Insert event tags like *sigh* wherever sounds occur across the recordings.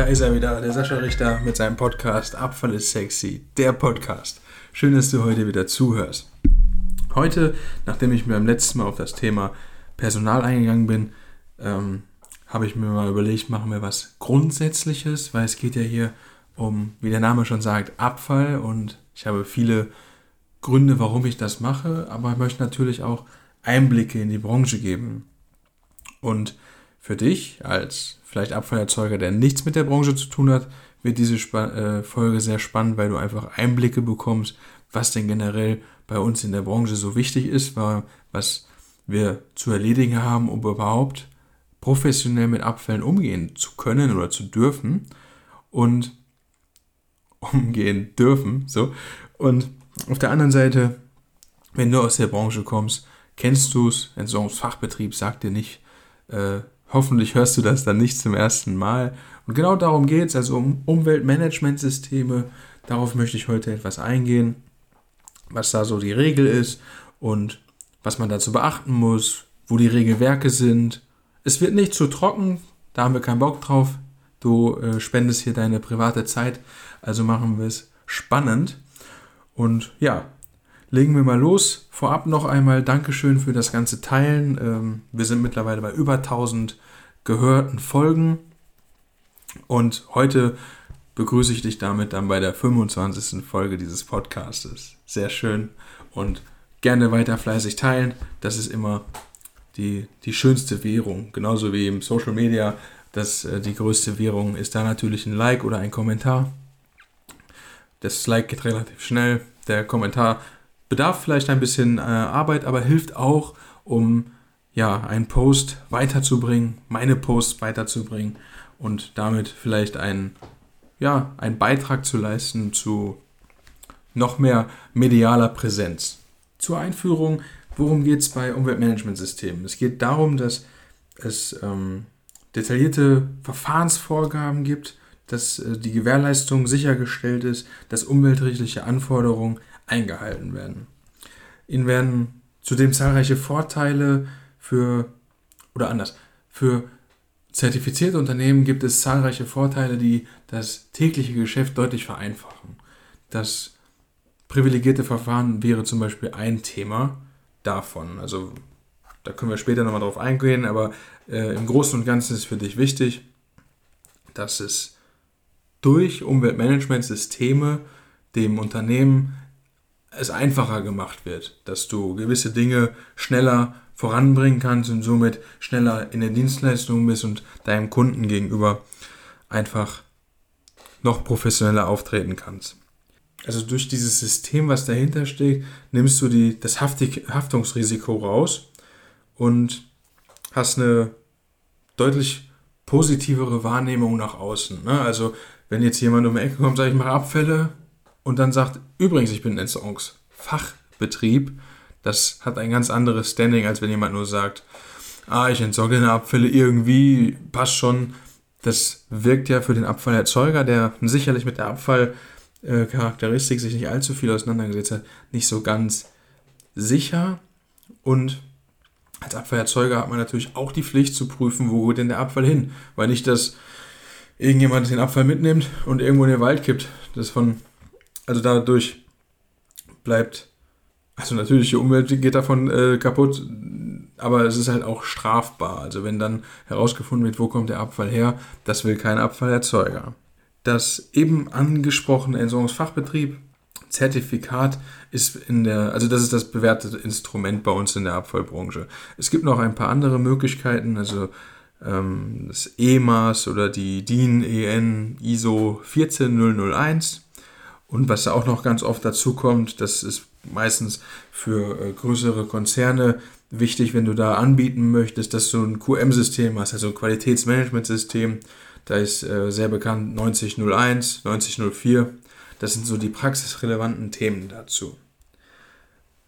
Da ist er wieder, der Sascha Richter mit seinem Podcast Abfall ist sexy, der Podcast. Schön, dass du heute wieder zuhörst. Heute, nachdem ich mir beim letzten Mal auf das Thema Personal eingegangen bin, ähm, habe ich mir mal überlegt, machen wir was Grundsätzliches, weil es geht ja hier um, wie der Name schon sagt, Abfall und ich habe viele Gründe, warum ich das mache, aber ich möchte natürlich auch Einblicke in die Branche geben. Und für dich als vielleicht Abfallerzeuger, der nichts mit der Branche zu tun hat, wird diese Sp äh, Folge sehr spannend, weil du einfach Einblicke bekommst, was denn generell bei uns in der Branche so wichtig ist, was wir zu erledigen haben, um überhaupt professionell mit Abfällen umgehen zu können oder zu dürfen und *laughs* umgehen dürfen, so. Und auf der anderen Seite, wenn du aus der Branche kommst, kennst du es, Entsorgungsfachbetrieb sagt dir nicht, äh, hoffentlich hörst du das dann nicht zum ersten Mal. Und genau darum geht es, also um Umweltmanagementsysteme. Darauf möchte ich heute etwas eingehen, was da so die Regel ist und was man dazu beachten muss, wo die Regelwerke sind. Es wird nicht zu trocken, da haben wir keinen Bock drauf. Du äh, spendest hier deine private Zeit, also machen wir es spannend. Und ja, legen wir mal los. Vorab noch einmal Dankeschön für das ganze Teilen. Ähm, wir sind mittlerweile bei über 1000 gehörten Folgen. Und heute begrüße ich dich damit dann bei der 25. Folge dieses Podcastes. Sehr schön und gerne weiter fleißig teilen. Das ist immer die, die schönste Währung. Genauso wie im Social Media. Das, äh, die größte Währung ist da natürlich ein Like oder ein Kommentar. Das Like geht relativ schnell. Der Kommentar bedarf vielleicht ein bisschen äh, Arbeit, aber hilft auch, um ja, einen Post weiterzubringen, meine Posts weiterzubringen und damit vielleicht einen, ja, einen Beitrag zu leisten zu noch mehr medialer Präsenz. Zur Einführung, worum geht es bei Umweltmanagementsystemen? Es geht darum, dass es ähm, detaillierte Verfahrensvorgaben gibt, dass äh, die Gewährleistung sichergestellt ist, dass umweltrechtliche Anforderungen eingehalten werden. Ihnen werden zudem zahlreiche Vorteile für, oder anders, für zertifizierte Unternehmen gibt es zahlreiche Vorteile, die das tägliche Geschäft deutlich vereinfachen. Das privilegierte Verfahren wäre zum Beispiel ein Thema davon. Also da können wir später nochmal drauf eingehen, aber äh, im Großen und Ganzen ist für dich wichtig, dass es durch Umweltmanagementsysteme dem Unternehmen es einfacher gemacht wird, dass du gewisse Dinge schneller voranbringen kannst und somit schneller in der Dienstleistung bist und deinem Kunden gegenüber einfach noch professioneller auftreten kannst. Also durch dieses System, was dahinter steht, nimmst du die, das Haftig, Haftungsrisiko raus und hast eine deutlich positivere Wahrnehmung nach außen. Ne? Also wenn jetzt jemand um die Ecke kommt, sage ich, mache Abfälle und dann sagt, übrigens, ich bin Entsorgungsfachbetrieb, das hat ein ganz anderes Standing, als wenn jemand nur sagt, ah, ich entsorge deine Abfälle irgendwie, passt schon. Das wirkt ja für den Abfallerzeuger, der sicherlich mit der Abfallcharakteristik sich nicht allzu viel auseinandergesetzt hat, nicht so ganz sicher. Und als Abfallerzeuger hat man natürlich auch die Pflicht zu prüfen, wo geht denn der Abfall hin. Weil nicht, dass irgendjemand den Abfall mitnimmt und irgendwo in den Wald kippt. Das von, also dadurch bleibt, also natürlich die Umwelt geht davon äh, kaputt, aber es ist halt auch strafbar. Also wenn dann herausgefunden wird, wo kommt der Abfall her, das will kein Abfallerzeuger. Das eben angesprochene Entsorgungsfachbetrieb Zertifikat ist in der, also das ist das bewährte Instrument bei uns in der Abfallbranche. Es gibt noch ein paar andere Möglichkeiten, also ähm, das EMAS oder die DIN EN ISO 14001. Und was auch noch ganz oft dazu kommt, das ist meistens für äh, größere Konzerne wichtig, wenn du da anbieten möchtest, dass du ein QM-System hast, also ein Qualitätsmanagementsystem. Da ist äh, sehr bekannt 9001, 9004. Das sind so die praxisrelevanten Themen dazu.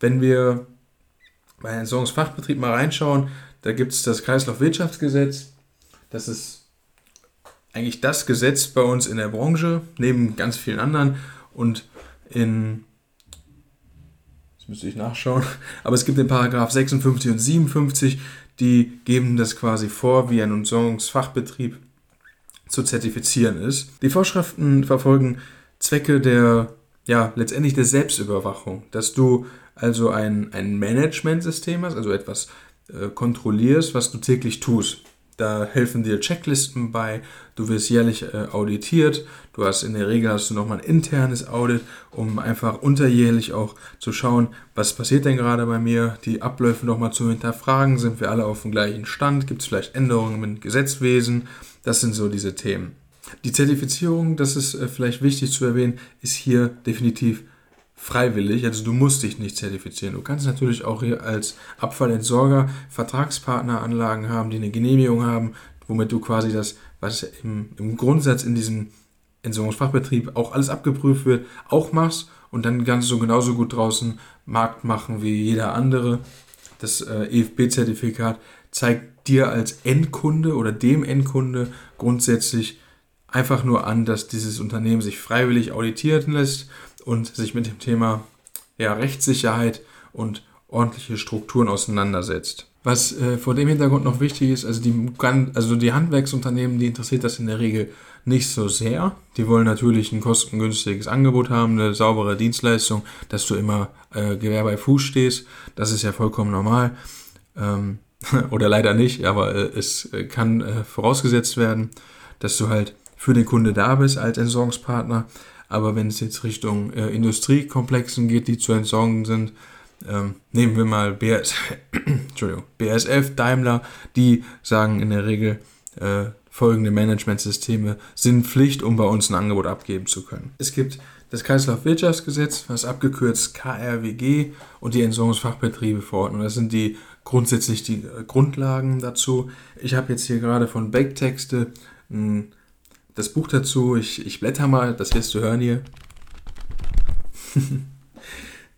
Wenn wir bei einem Entsorgungsfachbetrieb mal reinschauen, da gibt es das Kreislaufwirtschaftsgesetz. Das ist eigentlich das Gesetz bei uns in der Branche, neben ganz vielen anderen. Und in, jetzt müsste ich nachschauen, *laughs* aber es gibt den Paragraph 56 und 57, die geben das quasi vor, wie ein Entsorgungsfachbetrieb zu zertifizieren ist. Die Vorschriften verfolgen Zwecke der, ja, letztendlich der Selbstüberwachung, dass du also ein, ein Management-System hast, also etwas äh, kontrollierst, was du täglich tust. Da helfen dir Checklisten bei, du wirst jährlich äh, auditiert, du hast in der Regel hast du nochmal ein internes Audit, um einfach unterjährlich auch zu schauen, was passiert denn gerade bei mir, die Abläufe nochmal zu hinterfragen, sind wir alle auf dem gleichen Stand, gibt es vielleicht Änderungen im Gesetzwesen, das sind so diese Themen. Die Zertifizierung, das ist äh, vielleicht wichtig zu erwähnen, ist hier definitiv freiwillig, also du musst dich nicht zertifizieren. Du kannst natürlich auch hier als Abfallentsorger Vertragspartneranlagen haben, die eine Genehmigung haben, womit du quasi das, was im, im Grundsatz in diesem Entsorgungsfachbetrieb auch alles abgeprüft wird, auch machst und dann kannst du genauso gut draußen Markt machen wie jeder andere. Das äh, EFB-Zertifikat zeigt dir als Endkunde oder dem Endkunde grundsätzlich einfach nur an, dass dieses Unternehmen sich freiwillig auditieren lässt und sich mit dem Thema ja, Rechtssicherheit und ordentliche Strukturen auseinandersetzt. Was äh, vor dem Hintergrund noch wichtig ist, also die, also die Handwerksunternehmen, die interessiert das in der Regel nicht so sehr. Die wollen natürlich ein kostengünstiges Angebot haben, eine saubere Dienstleistung, dass du immer äh, Gewehr bei Fuß stehst. Das ist ja vollkommen normal. Ähm, *laughs* oder leider nicht, aber äh, es äh, kann äh, vorausgesetzt werden, dass du halt für den Kunde da bist als Entsorgungspartner. Aber wenn es jetzt Richtung äh, Industriekomplexen geht, die zu entsorgen sind, ähm, nehmen wir mal BS, *coughs* BSF, Daimler, die sagen in der Regel, äh, folgende Managementsysteme sind Pflicht, um bei uns ein Angebot abgeben zu können. Es gibt das Kreislaufwirtschaftsgesetz, was abgekürzt KRWG und die Entsorgungsfachbetriebe-Verordnung. Das sind die grundsätzlich die äh, Grundlagen dazu. Ich habe jetzt hier gerade von Backtexte ein das Buch dazu, ich, ich blätter mal, das wirst du hören hier. *laughs*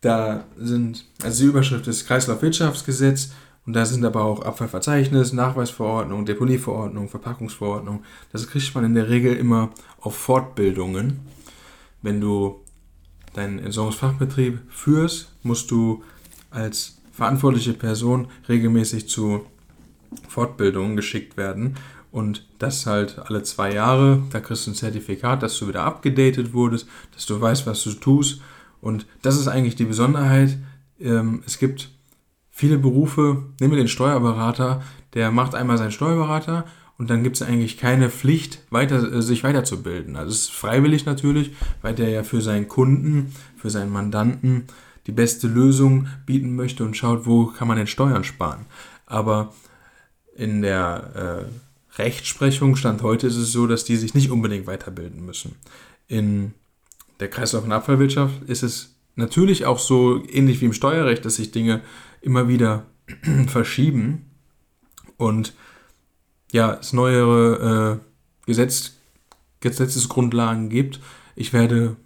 da sind, also die Überschrift ist Kreislaufwirtschaftsgesetz und da sind aber auch Abfallverzeichnis, Nachweisverordnung, Deponieverordnung, Verpackungsverordnung. Das kriegt man in der Regel immer auf Fortbildungen. Wenn du deinen Entsorgungsfachbetrieb führst, musst du als verantwortliche Person regelmäßig zu Fortbildungen geschickt werden. Und das halt alle zwei Jahre. Da kriegst du ein Zertifikat, dass du wieder abgedatet wurdest, dass du weißt, was du tust. Und das ist eigentlich die Besonderheit. Ähm, es gibt viele Berufe, nehmen wir den Steuerberater, der macht einmal seinen Steuerberater und dann gibt es eigentlich keine Pflicht, weiter, äh, sich weiterzubilden. Also es ist freiwillig natürlich, weil der ja für seinen Kunden, für seinen Mandanten die beste Lösung bieten möchte und schaut, wo kann man denn Steuern sparen. Aber in der äh, Rechtsprechung, Stand heute ist es so, dass die sich nicht unbedingt weiterbilden müssen. In der Kreislauf- und Abfallwirtschaft ist es natürlich auch so ähnlich wie im Steuerrecht, dass sich Dinge immer wieder *clears throat* verschieben und ja, es neuere äh, Gesetz, Gesetzesgrundlagen gibt. Ich werde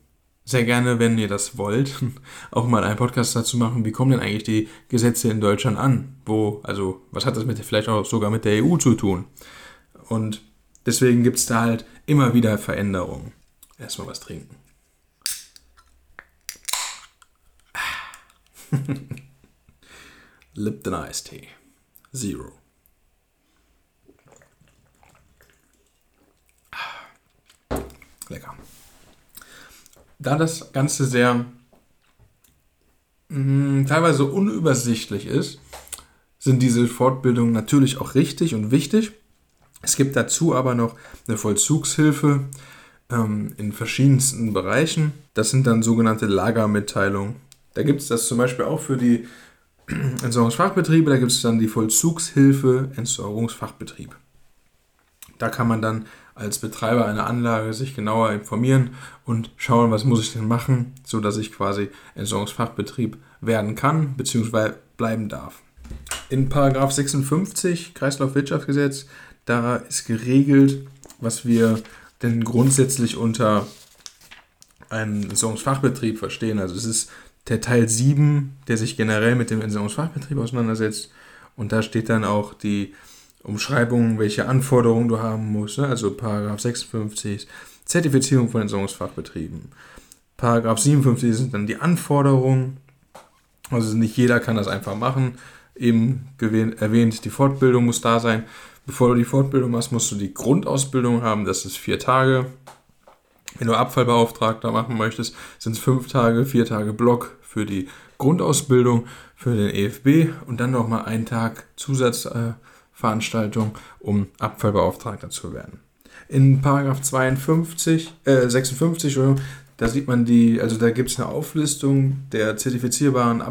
sehr gerne, wenn ihr das wollt, *laughs* auch mal einen Podcast dazu machen, wie kommen denn eigentlich die Gesetze in Deutschland an? Wo, also, was hat das mit vielleicht auch sogar mit der EU zu tun? Und deswegen gibt es da halt immer wieder Veränderungen. Erstmal was trinken. *laughs* Lipton Tea. Zero. Lecker. Da das Ganze sehr mh, mm, teilweise unübersichtlich ist, sind diese Fortbildungen natürlich auch richtig und wichtig. Es gibt dazu aber noch eine Vollzugshilfe ähm, in verschiedensten Bereichen. Das sind dann sogenannte Lagermitteilungen. Da gibt es das zum Beispiel auch für die *clears throat* Entsorgungsfachbetriebe. Da gibt es dann die Vollzugshilfe Entsorgungsfachbetrieb. Da kann man dann als Betreiber einer Anlage sich genauer informieren und schauen, was muss ich denn machen, sodass ich quasi Entsorgungsfachbetrieb werden kann bzw. bleiben darf. In Paragraph 56 Kreislaufwirtschaftsgesetz da ist geregelt, was wir denn grundsätzlich unter einem Entsorgungsfachbetrieb verstehen. Also es ist der Teil 7, der sich generell mit dem Entsorgungsfachbetrieb auseinandersetzt. Und da steht dann auch die Umschreibung, welche Anforderungen du haben musst. Ne? Also Paragraph 56, Zertifizierung von Entsorgungsfachbetrieben. Paragraph 57 sind dann die Anforderungen. Also nicht jeder kann das einfach machen eben erwähnt, die Fortbildung muss da sein. Bevor du die Fortbildung machst, musst du die Grundausbildung haben, das ist vier Tage. Wenn du Abfallbeauftragter machen möchtest, sind es fünf Tage, vier Tage Block für die Grundausbildung, für den EFB und dann nochmal einen Tag Zusatzveranstaltung, um Abfallbeauftragter zu werden. In Paragraph 52, äh, 56, da sieht man die, also da gibt es eine Auflistung der zertifizierbaren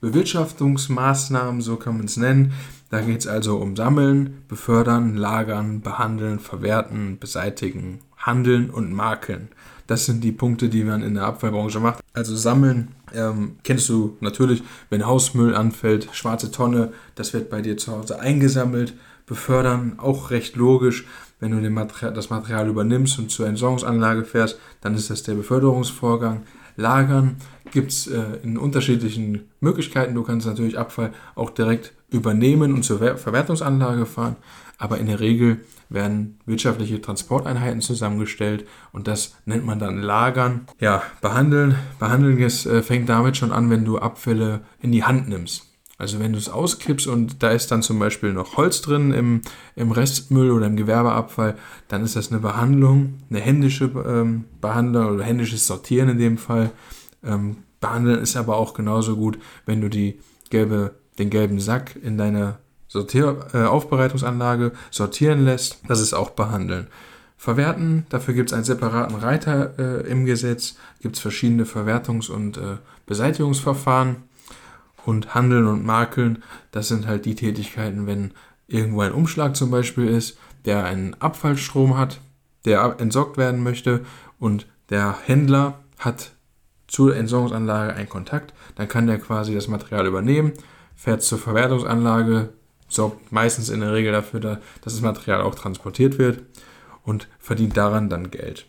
Abfallbewirtschaftungsmaßnahmen, so kann man es nennen. Da geht es also um Sammeln, Befördern, Lagern, Behandeln, Verwerten, Beseitigen, Handeln und Makeln. Das sind die Punkte, die man in der Abfallbranche macht. Also Sammeln ähm, kennst du natürlich, wenn Hausmüll anfällt, schwarze Tonne, das wird bei dir zu Hause eingesammelt. Befördern, auch recht logisch. Wenn du Material, das Material übernimmst und zur Entsorgungsanlage fährst, dann ist das der Beförderungsvorgang. Lagern gibt es äh, in unterschiedlichen Möglichkeiten. Du kannst natürlich Abfall auch direkt übernehmen und zur Verwertungsanlage fahren, aber in der Regel werden wirtschaftliche Transporteinheiten zusammengestellt und das nennt man dann Lagern. Ja, behandeln. Behandeln ist, äh, fängt damit schon an, wenn du Abfälle in die Hand nimmst. Also wenn du es auskippst und da ist dann zum Beispiel noch Holz drin im, im Restmüll oder im Gewerbeabfall, dann ist das eine Behandlung, eine händische ähm, Behandlung oder händisches Sortieren in dem Fall. Ähm, behandeln ist aber auch genauso gut, wenn du die gelbe, den gelben Sack in deiner Sortier äh, Aufbereitungsanlage sortieren lässt. Das ist auch behandeln. Verwerten, dafür gibt es einen separaten Reiter äh, im Gesetz, gibt es verschiedene Verwertungs- und äh, Beseitigungsverfahren und Handeln und Makeln, das sind halt die Tätigkeiten, wenn irgendwo ein Umschlag zum Beispiel ist, der einen Abfallstrom hat, der entsorgt werden möchte und der Händler hat zur Entsorgungsanlage einen Kontakt, dann kann der quasi das Material übernehmen, fährt zur Verwertungsanlage, sorgt meistens in der Regel dafür, dass das Material auch transportiert wird und verdient daran dann Geld.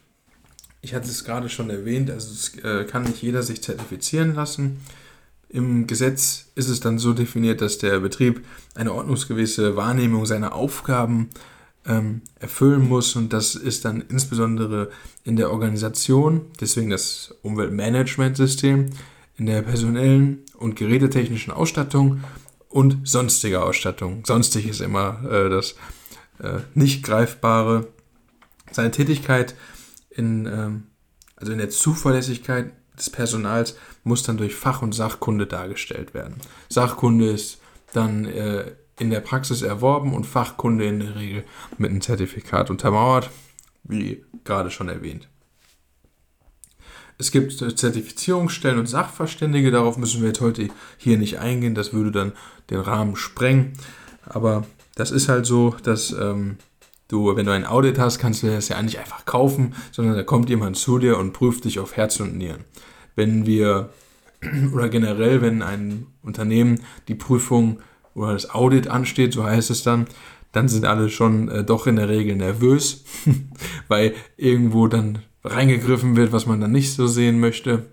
Ich hatte es gerade schon erwähnt, also es äh, kann nicht jeder sich zertifizieren lassen. Im Gesetz ist es dann so definiert, dass der Betrieb eine ordnungsgemäße Wahrnehmung seiner Aufgaben ähm, erfüllen muss und das ist dann insbesondere in der Organisation, deswegen das Umweltmanagementsystem, in der personellen und gerätetechnischen Ausstattung und sonstige Ausstattung. Sonstig ist immer äh, das äh, nicht greifbare. Seine Tätigkeit in, ähm, also in der Zuverlässigkeit des Personals muss dann durch Fach- und Sachkunde dargestellt werden. Sachkunde ist dann äh, in der Praxis erworben und Fachkunde in der Regel mit einem Zertifikat untermauert, wie gerade schon erwähnt. Es gibt Zertifizierungsstellen und Sachverständige, darauf müssen wir jetzt heute hier nicht eingehen, das würde dann den Rahmen sprengen. Aber das ist halt so, dass ähm, du, wenn du ein Audit hast, kannst du das ja nicht einfach kaufen, sondern da kommt jemand zu dir und prüft dich auf Herz und Nieren. Wenn wir *clears throat* oder generell, wenn ein Unternehmen die Prüfung oder das Audit ansteht, so heißt es dann, dann sind alle schon äh, doch in der Regel nervös, *laughs* weil irgendwo dann reingegriffen wird, was man dann nicht so sehen möchte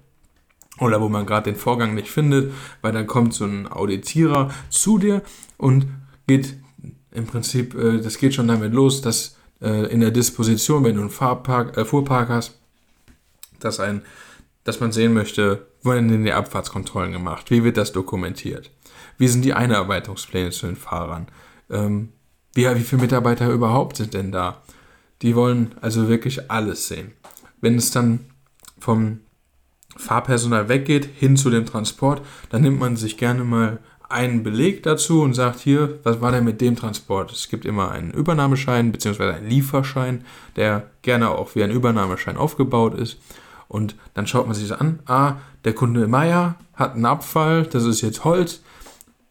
oder wo man gerade den Vorgang nicht findet, weil dann kommt so ein Auditierer zu dir und geht im Prinzip, äh, das geht schon damit los, dass äh, in der Disposition, wenn du einen Fahrpark, äh, Fuhrpark hast, dass ein dass man sehen möchte, werden denn die Abfahrtskontrollen gemacht? Wie wird das dokumentiert? Wie sind die Einarbeitungspläne zu den Fahrern? Ähm, wie, wie viele Mitarbeiter überhaupt sind denn da? Die wollen also wirklich alles sehen. Wenn es dann vom Fahrpersonal weggeht hin zu dem Transport, dann nimmt man sich gerne mal einen Beleg dazu und sagt hier, was war denn mit dem Transport? Es gibt immer einen Übernahmeschein bzw. einen Lieferschein, der gerne auch wie ein Übernahmeschein aufgebaut ist. Und dann schaut man sich das an, ah, der Kunde Meier hat einen Abfall, das ist jetzt Holz.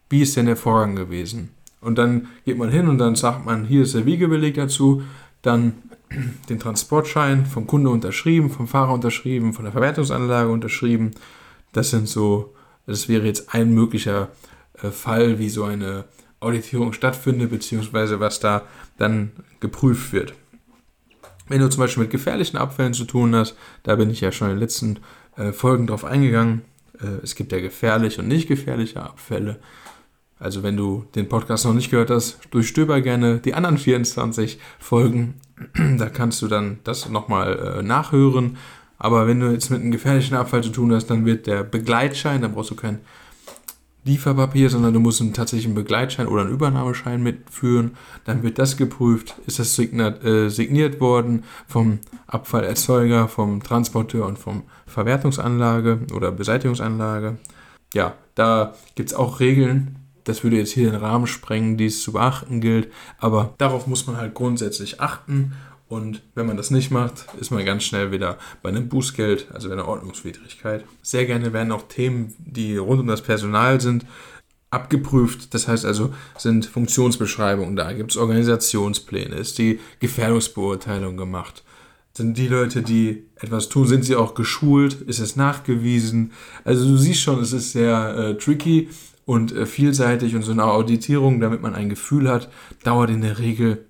Wie ist denn der Vorgang gewesen? Und dann geht man hin und dann sagt man, hier ist der Wiegebeleg dazu, dann *clears throat* den Transportschein vom Kunde unterschrieben, vom Fahrer unterschrieben, von der Verwertungsanlage unterschrieben. Das sind so, das wäre jetzt ein möglicher Fall, wie so eine Auditierung stattfindet, beziehungsweise was da dann geprüft wird. Wenn du zum Beispiel mit gefährlichen Abfällen zu tun hast, da bin ich ja schon in den letzten äh, Folgen drauf eingegangen. Äh, es gibt ja gefährliche und nicht gefährliche Abfälle. Also wenn du den Podcast noch nicht gehört hast, durchstöber gerne die anderen 24 Folgen. da kannst du dann das nochmal äh, nachhören. Aber wenn du jetzt mit einem gefährlichen Abfall zu tun hast, dann wird der Begleitschein, dann brauchst du keinen Lieferpapier, sondern du musst einen tatsächlichen Begleitschein oder einen Übernahmeschein mitführen. Dann wird das geprüft, ist das signiert, äh, signiert worden vom Abfallerzeuger, vom Transporteur und vom Verwertungsanlage oder Beseitigungsanlage. Ja, da gibt es auch Regeln. Das würde jetzt hier den Rahmen sprengen, die es zu beachten gilt. Aber darauf muss man halt grundsätzlich achten und wenn man das nicht macht, ist man ganz schnell wieder bei einem Bußgeld, also bei einer Ordnungswidrigkeit. Sehr gerne werden auch Themen, die rund um das Personal sind, abgeprüft. Das heißt also, sind Funktionsbeschreibungen da, gibt es Organisationspläne, ist die Gefährdungsbeurteilung gemacht. Sind die Leute, die etwas tun, sind sie auch geschult? Ist es nachgewiesen? Also du siehst schon, es ist sehr äh, tricky und äh, vielseitig und so eine Auditierung, damit man ein Gefühl hat, dauert in der Regel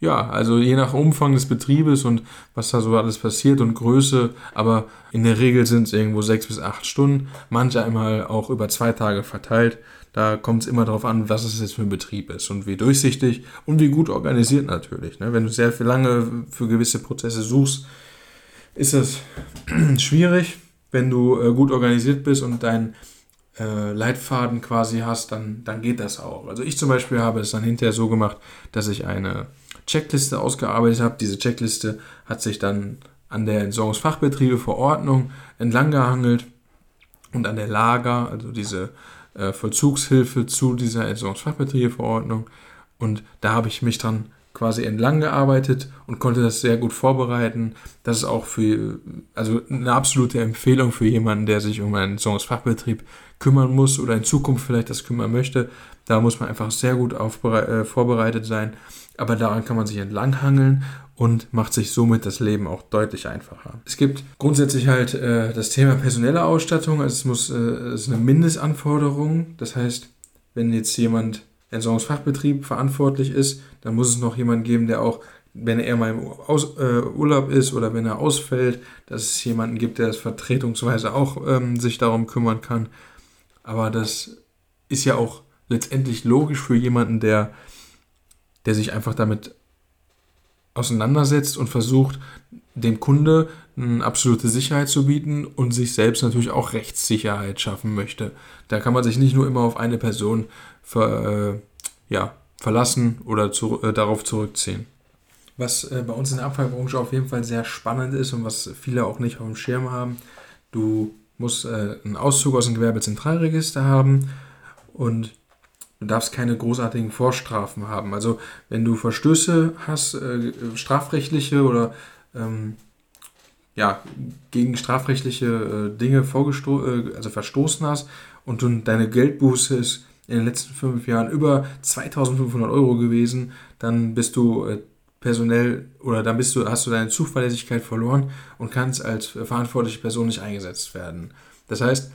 ja, also je nach Umfang des Betriebes und was da so alles passiert und Größe, aber in der Regel sind es irgendwo sechs bis acht Stunden, manche einmal auch über zwei Tage verteilt. Da kommt es immer darauf an, was es jetzt für ein Betrieb ist und wie durchsichtig und wie gut organisiert natürlich. Ne? Wenn du sehr viel lange für gewisse Prozesse suchst, ist das *clears throat* schwierig. Wenn du äh, gut organisiert bist und dein äh, Leitfaden quasi hast, dann, dann geht das auch. Also ich zum Beispiel habe es dann hinterher so gemacht, dass ich eine Checkliste ausgearbeitet habe. Diese Checkliste hat sich dann an der Entsorgungsfachbetriebe-Verordnung entlanggehangelt und an der Lager, also diese äh, Vollzugshilfe zu dieser Entsorgungsfachbetriebe-Verordnung. Und da habe ich mich dran quasi entlang gearbeitet und konnte das sehr gut vorbereiten. Das ist auch für, also eine absolute Empfehlung für jemanden, der sich um einen Entsorgungsfachbetrieb kümmern muss oder in Zukunft vielleicht das kümmern möchte. Da muss man einfach sehr gut äh, vorbereitet sein aber daran kann man sich entlanghangeln und macht sich somit das Leben auch deutlich einfacher. Es gibt grundsätzlich halt äh, das Thema personelle Ausstattung, also es muss äh, es ist eine Mindestanforderung, das heißt, wenn jetzt jemand Entsorgungsfachbetrieb verantwortlich ist, dann muss es noch jemanden geben, der auch wenn er mal im Aus, äh, Urlaub ist oder wenn er ausfällt, dass es jemanden gibt, der es vertretungsweise auch ähm, sich darum kümmern kann. Aber das ist ja auch letztendlich logisch für jemanden, der der sich einfach damit auseinandersetzt und versucht, dem Kunde eine absolute Sicherheit zu bieten und sich selbst natürlich auch Rechtssicherheit schaffen möchte. Da kann man sich nicht nur immer auf eine Person ver, äh, ja, verlassen oder zu, äh, darauf zurückziehen. Was äh, bei uns in der Abfallbranche auf jeden Fall sehr spannend ist und was viele auch nicht auf dem Schirm haben, du musst äh, einen Auszug aus dem Gewerbezentralregister haben und Du darfst keine großartigen Vorstrafen haben. Also wenn du Verstöße hast, äh, strafrechtliche oder ähm, ja, gegen strafrechtliche äh, Dinge vorgesto äh, also verstoßen hast und du, deine Geldbuße ist in den letzten fünf Jahren über 2500 Euro gewesen, dann bist du äh, personell oder dann bist du, hast du deine Zuverlässigkeit verloren und kannst als verantwortliche Person nicht eingesetzt werden. Das heißt,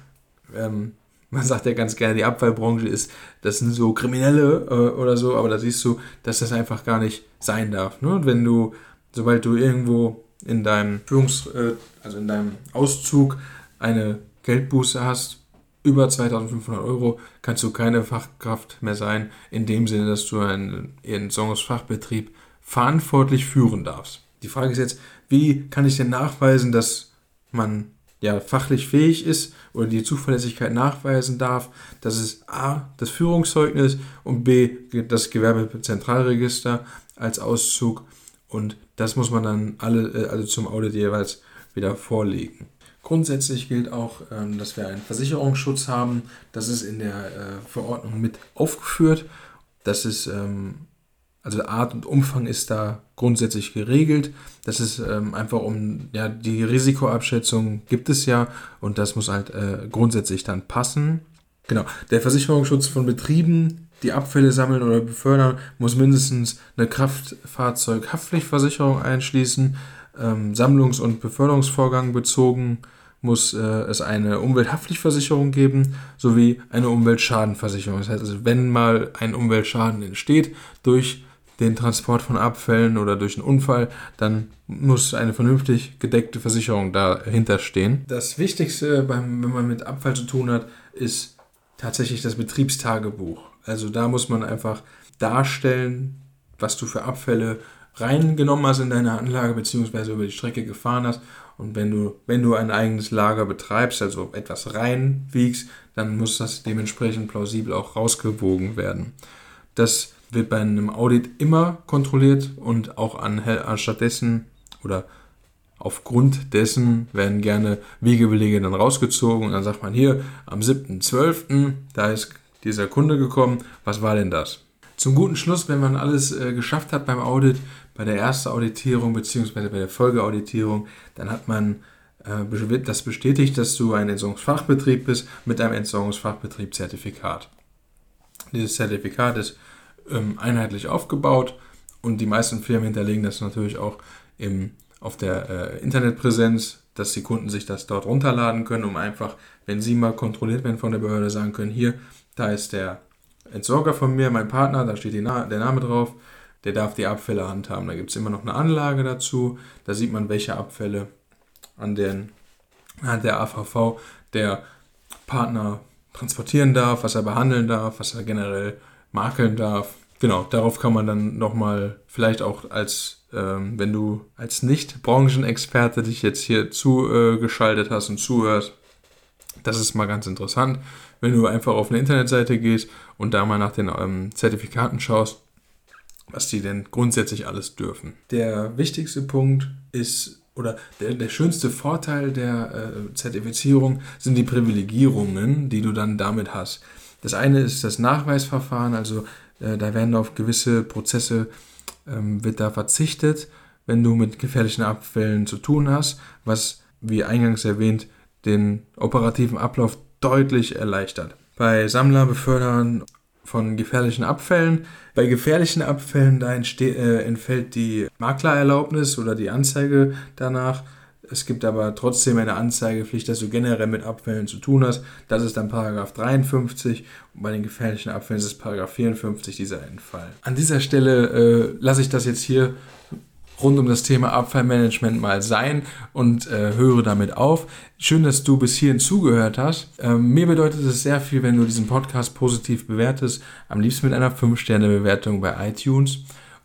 ähm, man sagt ja ganz gerne, die Abfallbranche ist, das sind so Kriminelle äh, oder so, aber da siehst du, dass das einfach gar nicht sein darf. Ne? Und wenn du, sobald du irgendwo in deinem Führungs-, äh, also in deinem Auszug eine Geldbuße hast, über 2500 Euro, kannst du keine Fachkraft mehr sein, in dem Sinne, dass du einen Entsorgungsfachbetrieb verantwortlich führen darfst. Die Frage ist jetzt, wie kann ich denn nachweisen, dass man ja, fachlich fähig ist oder die Zuverlässigkeit nachweisen darf, das ist A, das Führungszeugnis und B, das Gewerbezentralregister als Auszug und das muss man dann alle, äh, also zum Audit jeweils wieder vorlegen. Grundsätzlich gilt auch, ähm, dass wir einen Versicherungsschutz haben. Das ist in der äh, Verordnung mit aufgeführt. Das ist ähm, also Art und Umfang ist da grundsätzlich geregelt. Das ist ähm, einfach um, ja, die Risikoabschätzung gibt es ja und das muss halt äh, grundsätzlich dann passen. Genau, der Versicherungsschutz von Betrieben, die Abfälle sammeln oder befördern, muss mindestens eine Kraftfahrzeughaftpflichtversicherung einschließen. Ähm, Sammlungs- und Beförderungsvorgang bezogen muss äh, es eine Umwelthaftpflichtversicherung geben sowie eine Umweltschadenversicherung. Das heißt also, wenn mal ein Umweltschaden entsteht durch den Transport von Abfällen oder durch einen Unfall, dann muss eine vernünftig gedeckte Versicherung dahinter stehen. Das Wichtigste, beim, wenn man mit Abfall zu tun hat, ist tatsächlich das Betriebstagebuch. Also da muss man einfach darstellen, was du für Abfälle reingenommen hast in deine Anlage beziehungsweise über die Strecke gefahren hast. Und wenn du, wenn du ein eigenes Lager betreibst, also etwas reinwiegst, dann muss das dementsprechend plausibel auch rausgewogen werden. Das wird bei einem Audit immer kontrolliert und auch anstatt dessen oder aufgrund dessen werden gerne Wegebelege dann rausgezogen und dann sagt man hier am 7.12. da ist dieser Kunde gekommen, was war denn das? Zum guten Schluss, wenn man alles äh, geschafft hat beim Audit, bei der ersten Auditierung bzw. bei der Folgeauditierung, dann hat man äh, das bestätigt, dass du ein Entsorgungsfachbetrieb bist mit einem Entsorgungsfachbetrieb-Zertifikat. Dieses Zertifikat ist ähm, einheitlich aufgebaut und die meisten Firmen hinterlegen das natürlich auch im, auf der äh, Internetpräsenz, dass die Kunden sich das dort runterladen können, um einfach, wenn sie mal kontrolliert werden von der Behörde, sagen können, hier, da ist der Entsorger von mir, mein Partner, da steht Na der Name drauf, der darf die Abfälle handhaben. Da gibt es immer noch eine Anlage dazu, da sieht man, welche Abfälle an, den, an der AVV der Partner transportieren darf, was er behandeln darf, was er generell makeln darf. Genau, darauf kann man dann nochmal vielleicht auch als, ähm, wenn du als Nicht-Branchenexperte dich jetzt hier zugeschaltet hast und zuhörst, das ist mal ganz interessant, wenn du einfach auf eine Internetseite gehst und da mal nach den ähm, Zertifikaten schaust, was die denn grundsätzlich alles dürfen. Der wichtigste Punkt ist, oder der, der schönste Vorteil der äh, Zertifizierung sind die Privilegierungen, die du dann damit hast. Das eine ist das Nachweisverfahren, also äh, da werden auf gewisse Prozesse ähm, wird da verzichtet, wenn du mit gefährlichen Abfällen zu tun hast, was wie eingangs erwähnt den operativen Ablauf deutlich erleichtert. Bei Sammler befördern von gefährlichen Abfällen. Bei gefährlichen Abfällen da äh, entfällt die Maklererlaubnis oder die Anzeige danach. Es gibt aber trotzdem eine Anzeigepflicht, dass du generell mit Abfällen zu tun hast. Das ist dann Paragraph 53 und bei den gefährlichen Abfällen ist es Paragraph 54 dieser Entfall. An dieser Stelle äh, lasse ich das jetzt hier rund um das Thema Abfallmanagement mal sein und äh, höre damit auf. Schön, dass du bis hierhin zugehört hast. Ähm, mir bedeutet es sehr viel, wenn du diesen Podcast positiv bewertest, am liebsten mit einer 5-Sterne-Bewertung bei iTunes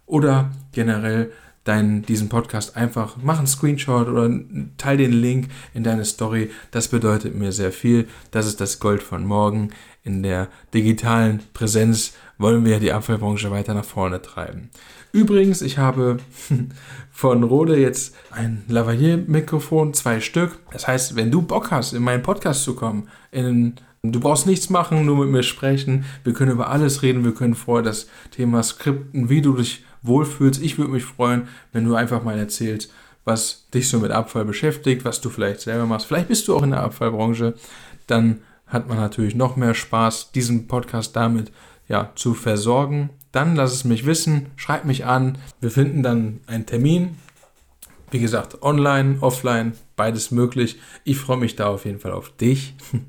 oder generell deinen, diesen Podcast einfach mach einen Screenshot oder teil den Link in deine Story. Das bedeutet mir sehr viel. Das ist das Gold von morgen. In der digitalen Präsenz wollen wir die Abfallbranche weiter nach vorne treiben. Übrigens, ich habe *laughs* von Rode jetzt ein Lavalier-Mikrofon, zwei Stück. Das heißt, wenn du Bock hast, in meinen Podcast zu kommen, in, du brauchst nichts machen, nur mit mir sprechen. Wir können über alles reden. Wir können vorher das Thema Skripten, wie du dich wohlfühlst. Ich würde mich freuen, wenn du einfach mal erzählst, was dich so mit Abfall beschäftigt, was du vielleicht selber machst. Vielleicht bist du auch in der Abfallbranche. Dann hat man natürlich noch mehr Spaß, diesen Podcast damit ja, zu versorgen dann lass es mich wissen, schreib mich an. Wir finden dann einen Termin. Wie gesagt, online, offline, beides möglich. Ich freue mich da auf jeden Fall auf dich. *laughs*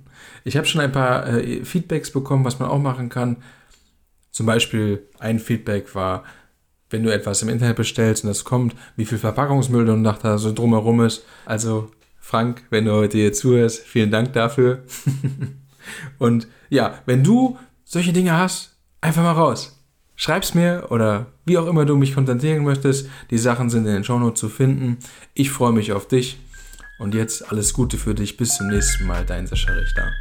Ich habe schon ein paar äh, Feedbacks bekommen, was man auch machen kann. Zum Beispiel ein Feedback war, wenn du etwas im Internet bestellst und das kommt, wie viel Verpackungsmüll du nach da so drumherum ist. Also Frank, wenn du heute hier zuhörst, vielen Dank dafür. *laughs* und ja, wenn du solche Dinge hast, einfach mal raus. Schreib's mir oder wie auch immer du mich kontaktieren möchtest. Die Sachen sind in den Shownotes zu finden. Ich freue mich auf dich. Und jetzt alles Gute für dich. Bis zum nächsten Mal. Dein Sascha Richter.